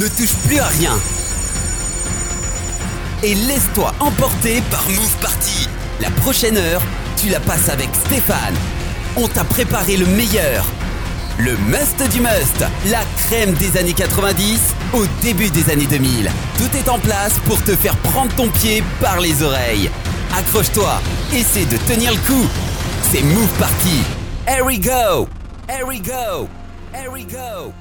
ne touche plus à rien. Et laisse-toi emporter par Move Party. La prochaine heure, tu la passes avec Stéphane. On t'a préparé le meilleur. Le must du must, la crème des années 90 au début des années 2000. Tout est en place pour te faire prendre ton pied par les oreilles. Accroche-toi, essaie de tenir le coup. C'est Move Party. Here we go. Here we go. Here we go.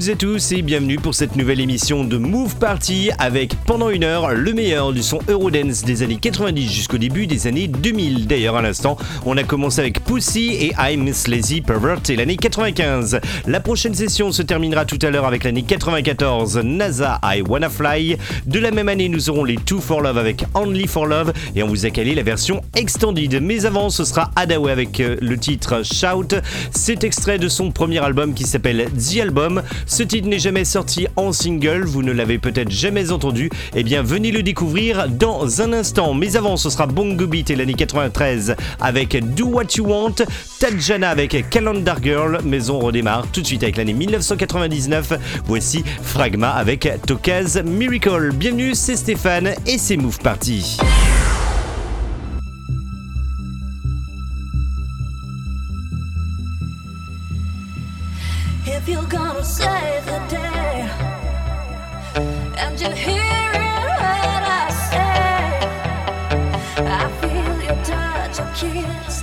Toutes et tous et bienvenue pour cette nouvelle émission de Move Party avec pendant une heure le meilleur du son Eurodance des années 90 jusqu'au début des années 2000. D'ailleurs à l'instant on a commencé avec Pussy et I'm Lazy Pervert et l'année 95. La prochaine session se terminera tout à l'heure avec l'année 94 NASA I Wanna Fly. De la même année nous aurons les Two for Love avec Only for Love et on vous a calé la version extended. Mais avant ce sera Adaway avec euh, le titre Shout. C'est extrait de son premier album qui s'appelle The Album. Ce titre n'est jamais sorti en single, vous ne l'avez peut-être jamais entendu. Eh bien, venez le découvrir dans un instant. Mais avant, ce sera Bongo Beat et l'année 93 avec Do What You Want, Tajana avec Calendar Girl. Mais on redémarre tout de suite avec l'année 1999. Voici Fragma avec Tokaz Miracle. Bienvenue, c'est Stéphane et c'est Move Party. If you're gonna save the day, and you hear when I say, I feel your touch, your kiss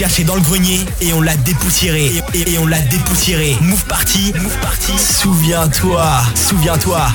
cherché dans le grenier et on l'a dépoussiéré. Et, on l'a dépoussiéré. Move party, move party. Souviens-toi, souviens-toi.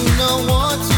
You know what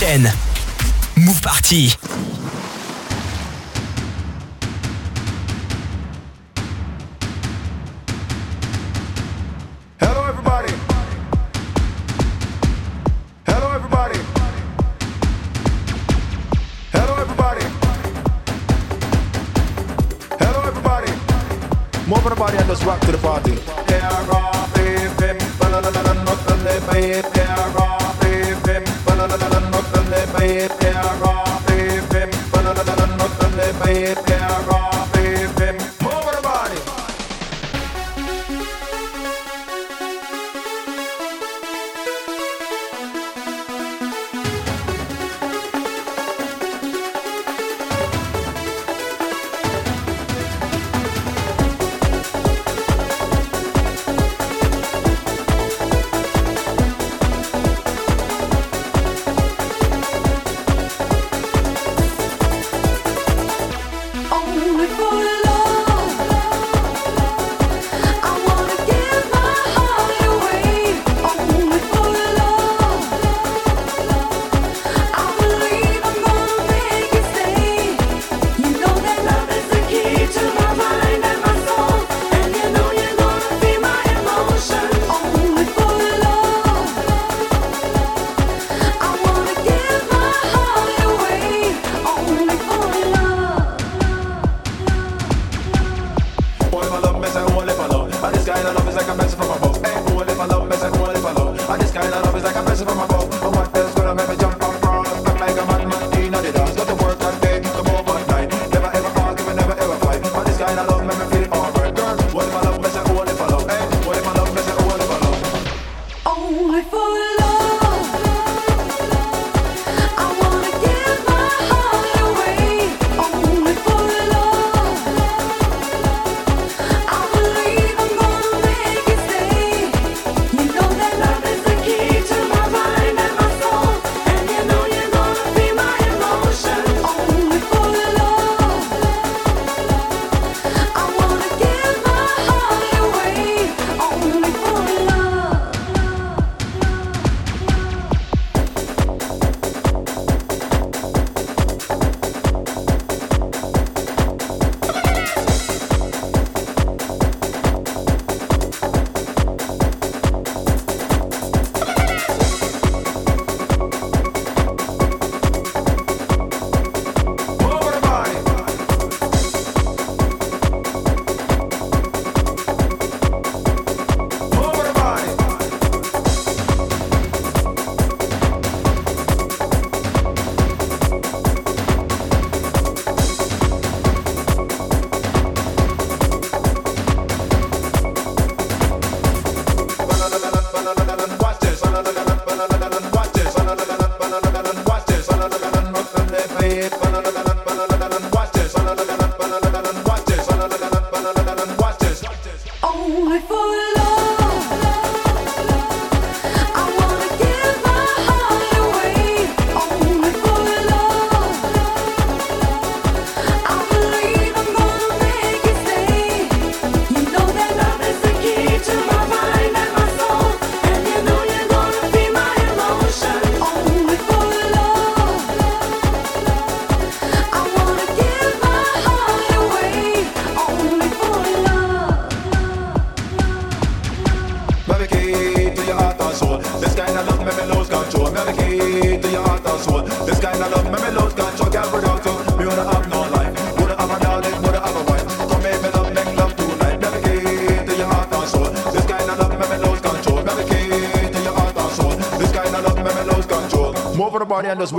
déchaînent. Move Party.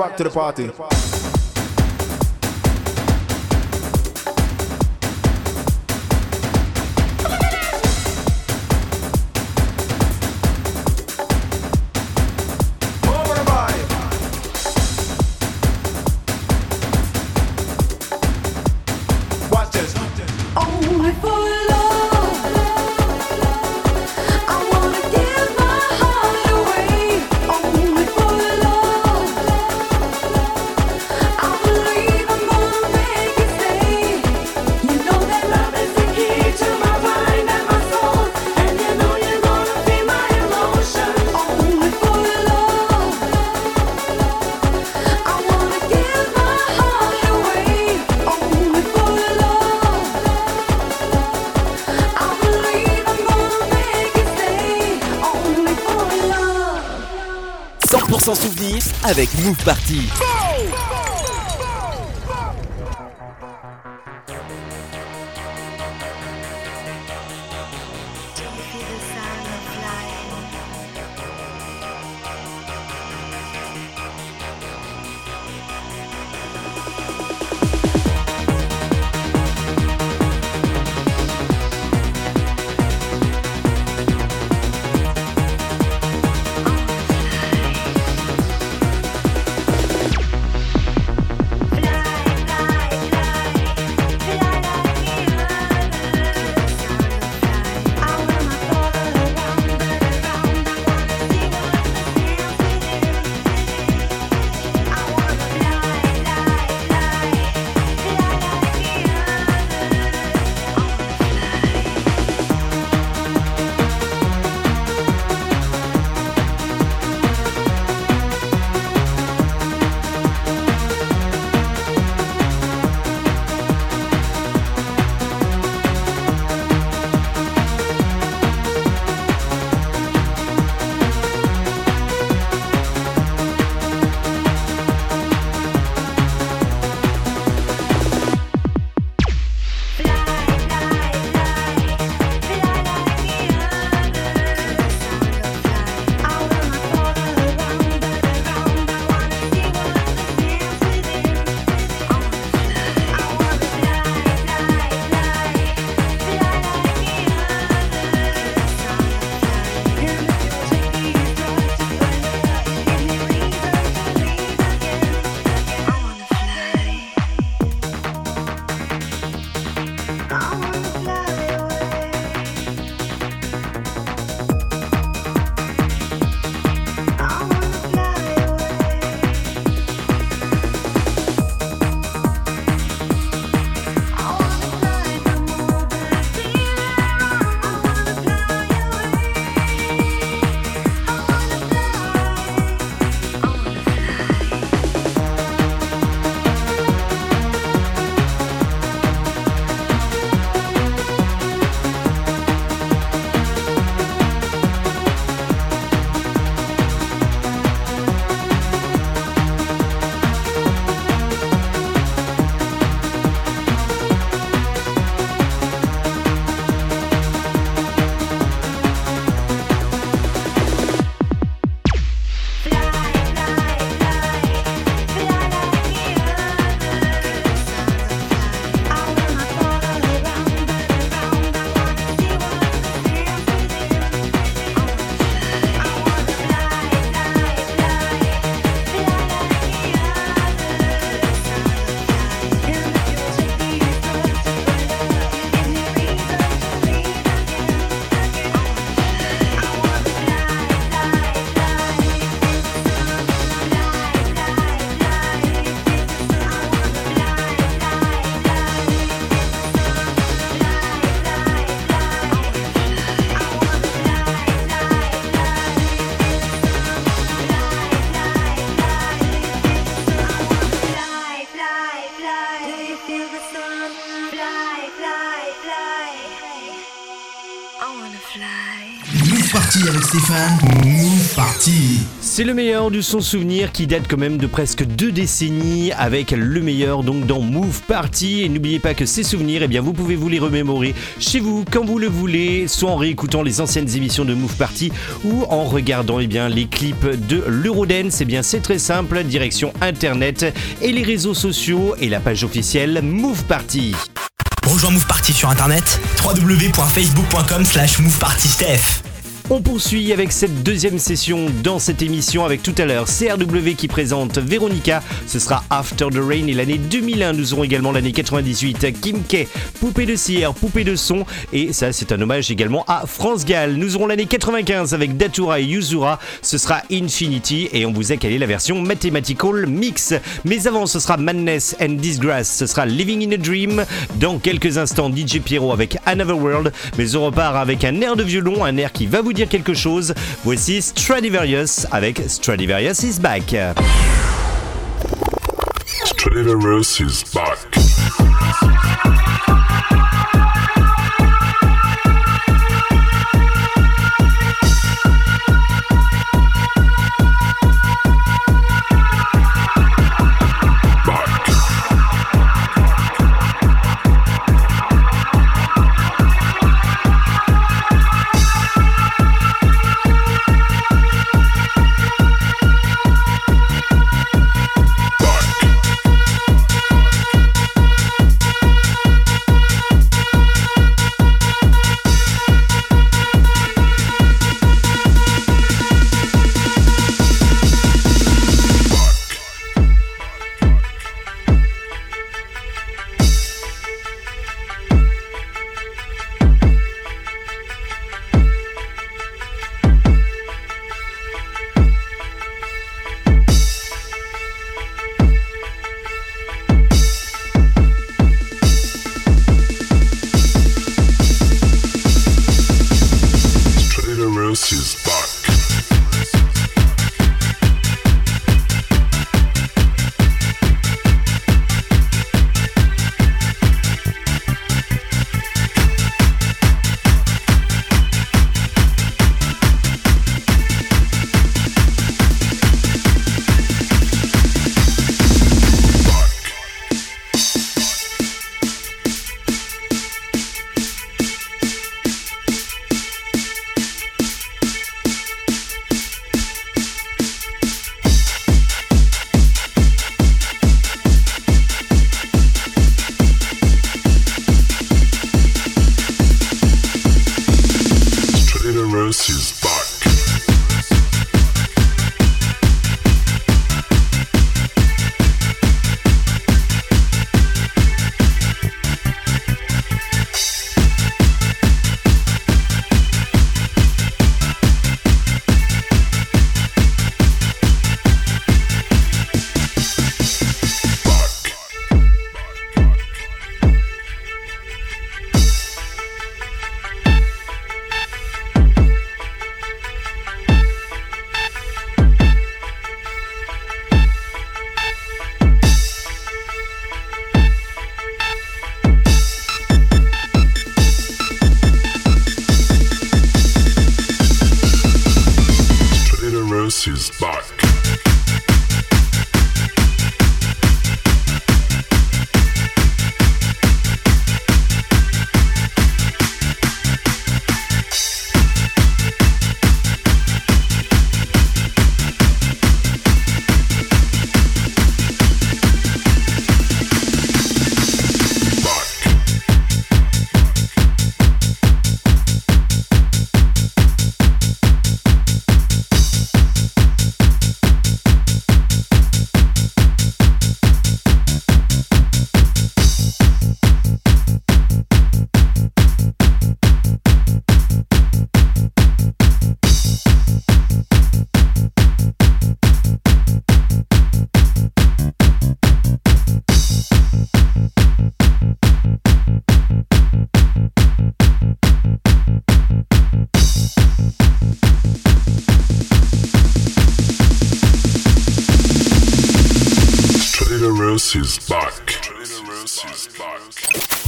back to the party. sans souvenir avec Move Party. Move Party avec Stéphane. Move Party. C'est le meilleur du son souvenir qui date quand même de presque deux décennies avec le meilleur donc dans Move Party et n'oubliez pas que ces souvenirs eh bien vous pouvez vous les remémorer chez vous quand vous le voulez soit en réécoutant les anciennes émissions de Move Party ou en regardant eh bien les clips de l'Eurodance eh bien c'est très simple direction internet et les réseaux sociaux et la page officielle Move Party. Rejoins Move Party sur internet www.facebook.com slash movepartysteph. On poursuit avec cette deuxième session dans cette émission avec tout à l'heure CRW qui présente Véronica, ce sera After the Rain et l'année 2001, nous aurons également l'année 98 Kim K, Poupée de cire, Poupée de son et ça c'est un hommage également à France Gall. Nous aurons l'année 95 avec Datura et Yuzura, ce sera Infinity et on vous a calé la version Mathematical Mix. Mais avant ce sera Madness and Disgrace, ce sera Living in a Dream. Dans quelques instants DJ Pierrot avec Another World, mais on repart avec un air de violon, un air qui va vous dire quelque chose. Voici Stradivarius avec Stradivarius is back. Stradivarius is back.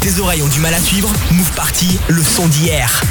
Tes oreilles ont du mal à suivre Move Party, le son d'hier.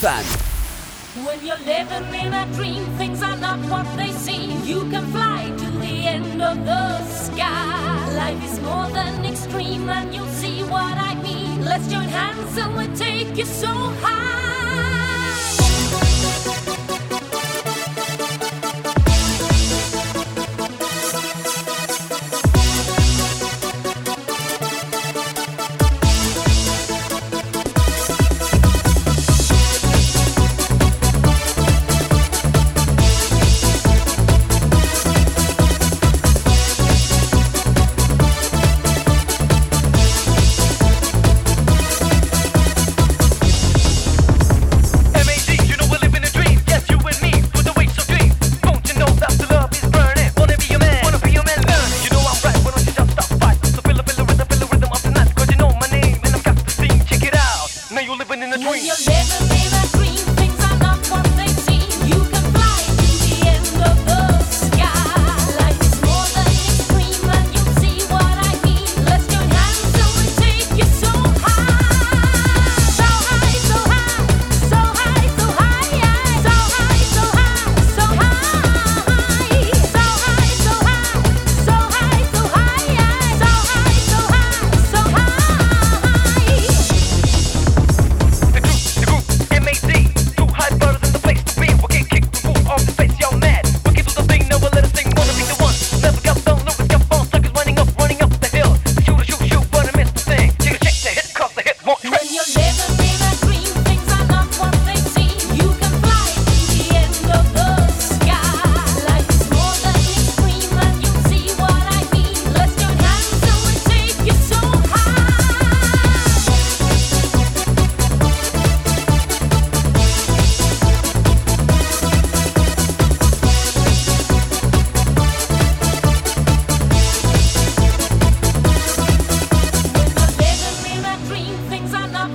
When you're living in a dream, things are not what they seem. You can fly to the end of the sky. Life is more than extreme, and you'll see what I mean. Let's join hands and we'll take you so high.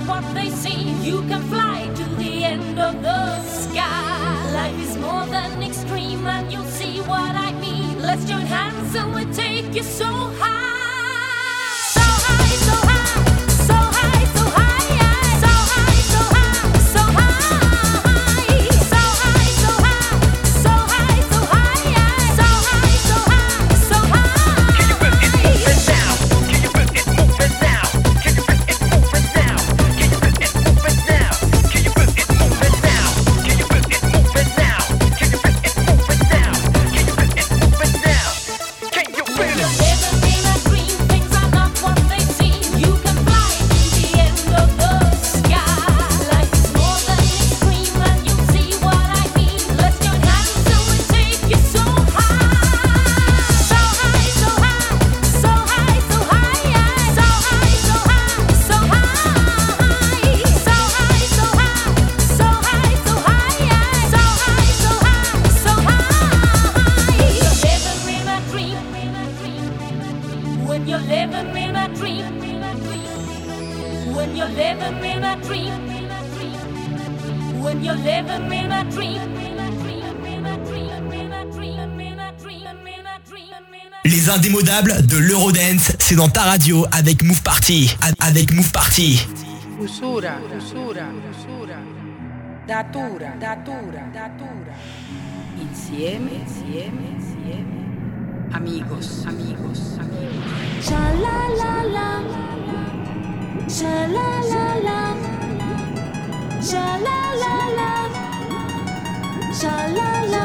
what they see. You can fly to the end of the sky. Life is more than extreme, and you'll see what I mean. Let's join hands and we'll take you so high. dans ta radio avec Move Party. Avec Move Party. Amigos, amigos, amigos. La la la.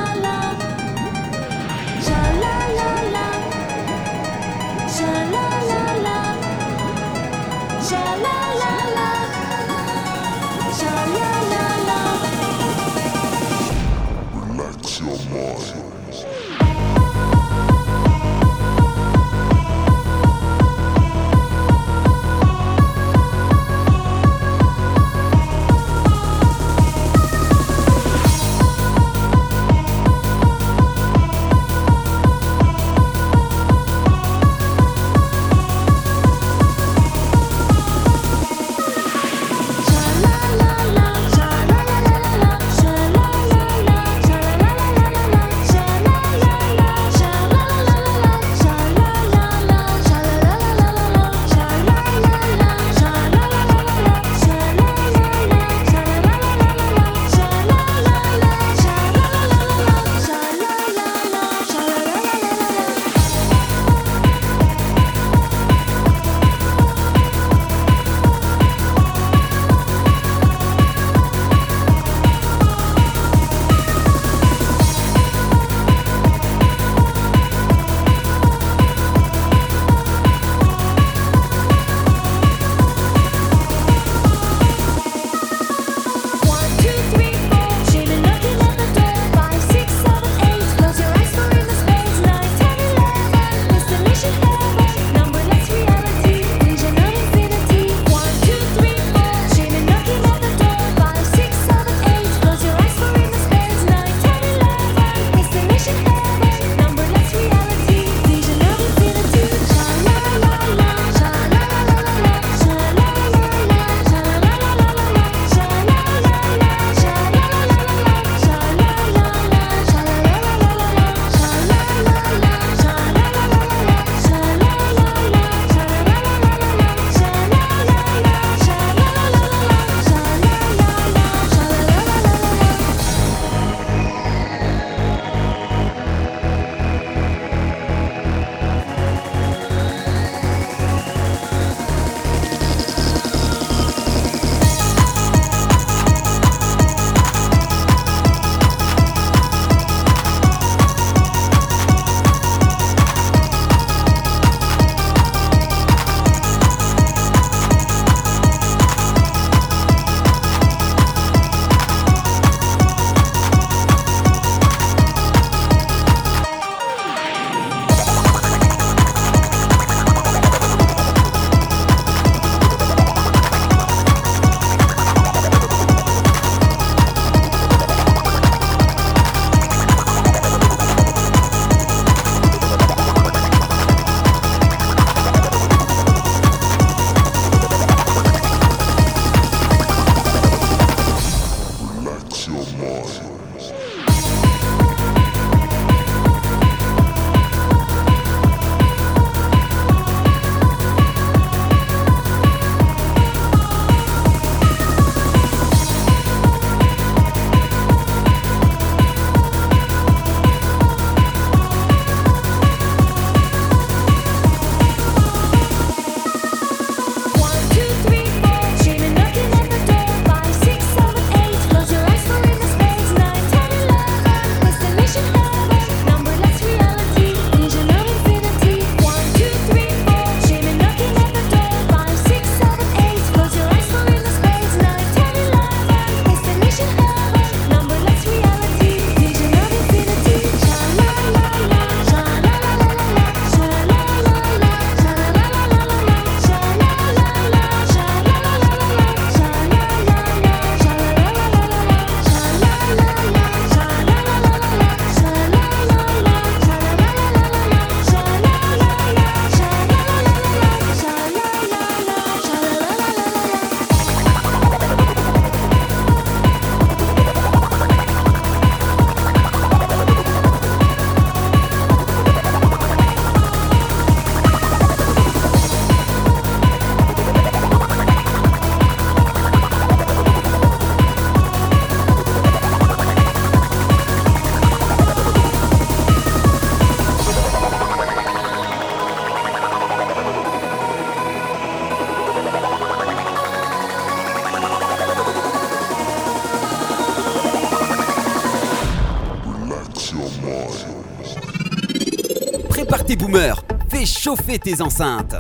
chauffer tes enceintes.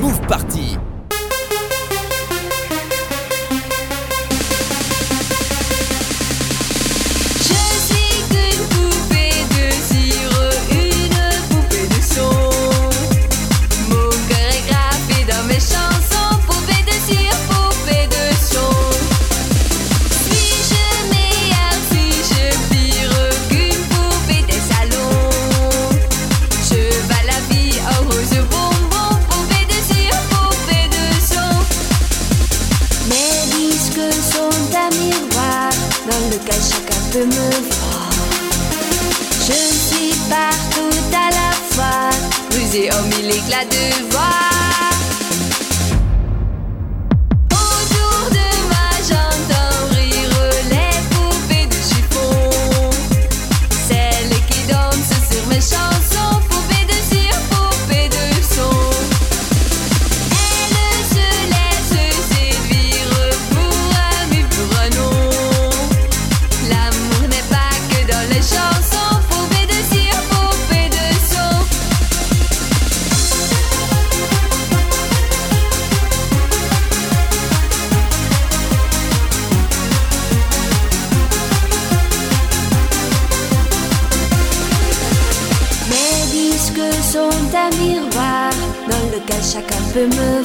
Move Party dans lequel chacun peut me voir. Je suis partout à la fois, rusée en mille éclats de voix. me.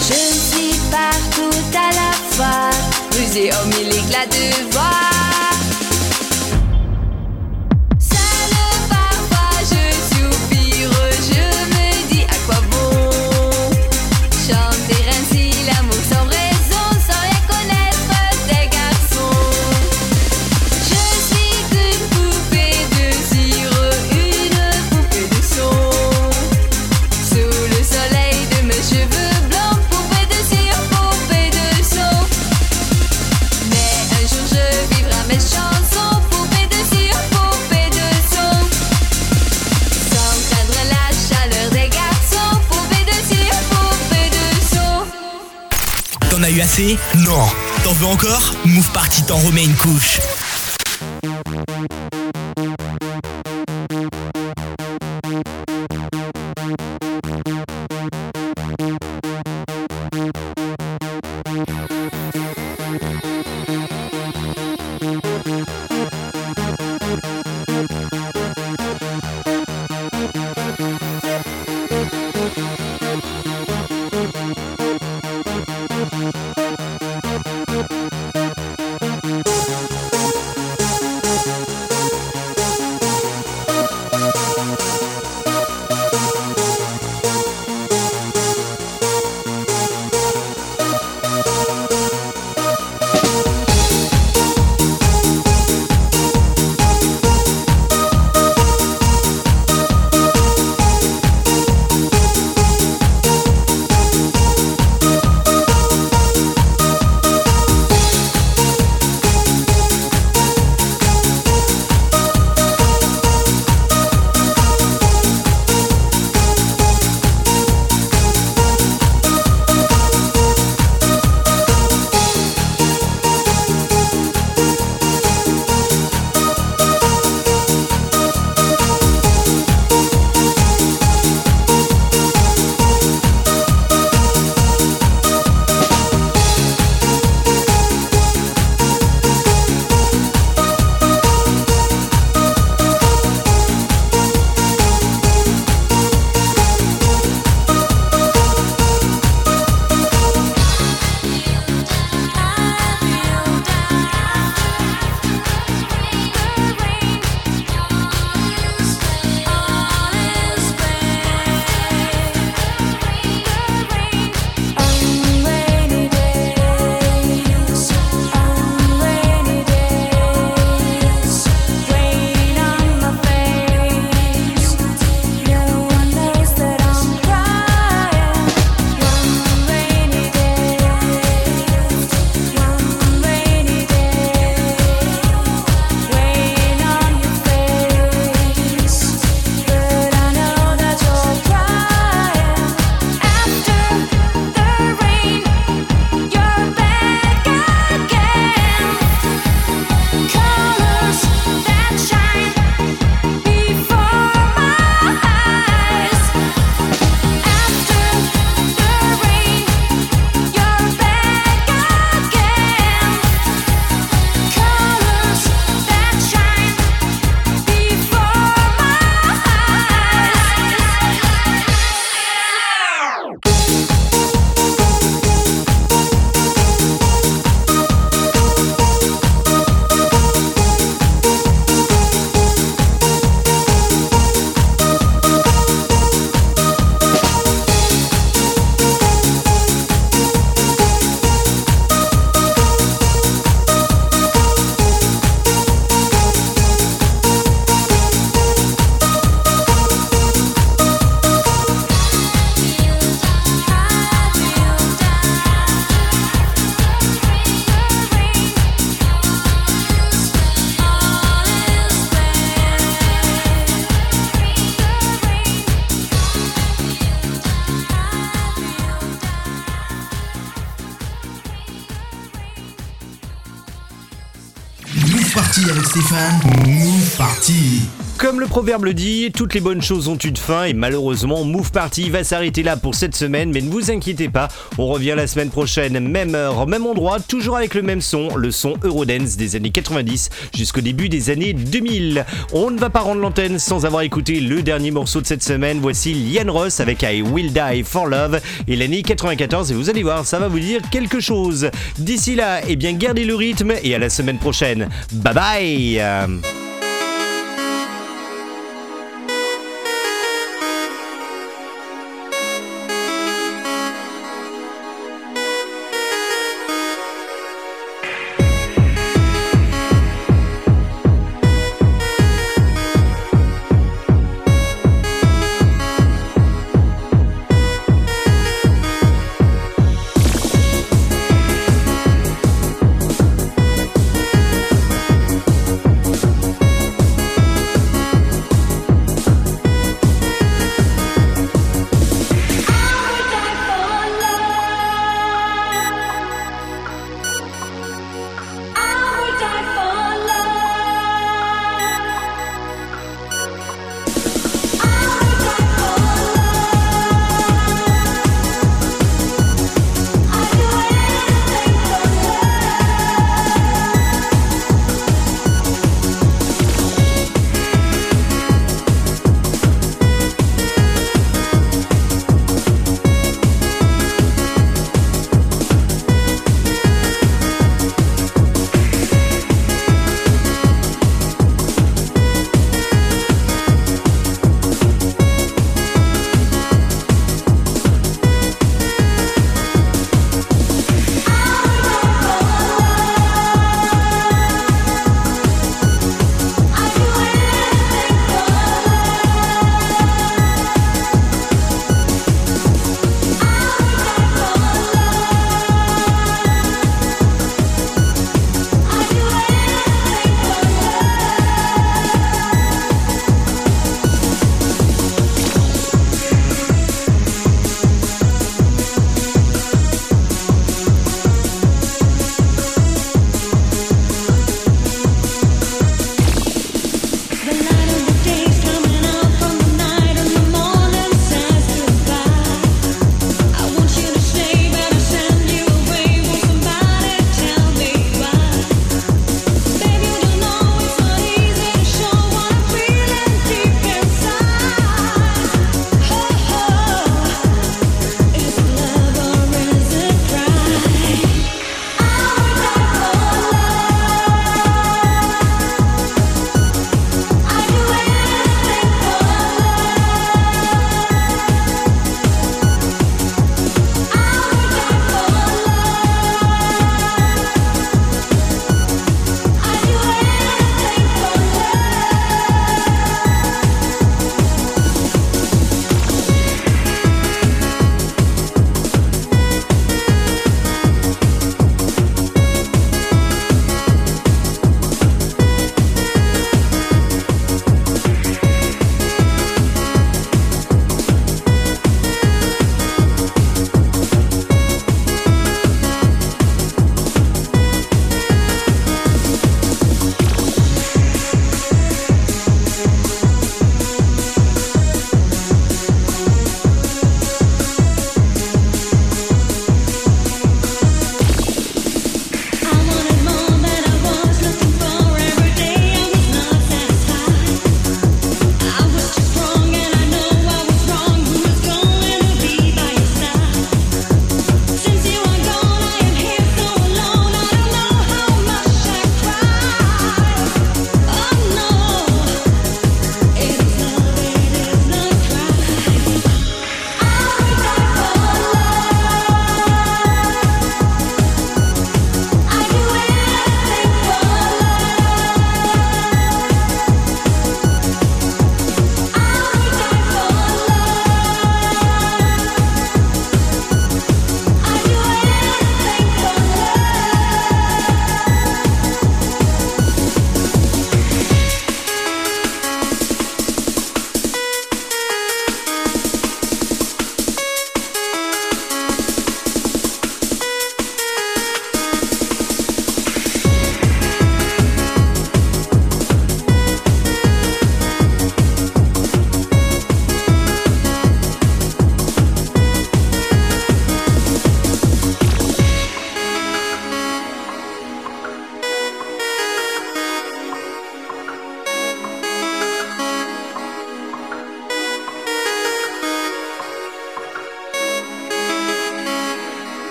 Je suis partout à la fois, muséum, il éclat de voir. encore? Move Party t'en remet une couche. Party Comme le proverbe le dit, toutes les bonnes choses ont une fin et malheureusement Move Party va s'arrêter là pour cette semaine mais ne vous inquiétez pas, on revient la semaine prochaine, même heure, même endroit, toujours avec le même son, le son Eurodance des années 90 jusqu'au début des années 2000. On ne va pas rendre l'antenne sans avoir écouté le dernier morceau de cette semaine, voici Liane Ross avec I Will Die for Love et l'année 94 et vous allez voir, ça va vous dire quelque chose. D'ici là, eh bien gardez le rythme et à la semaine prochaine. Bye bye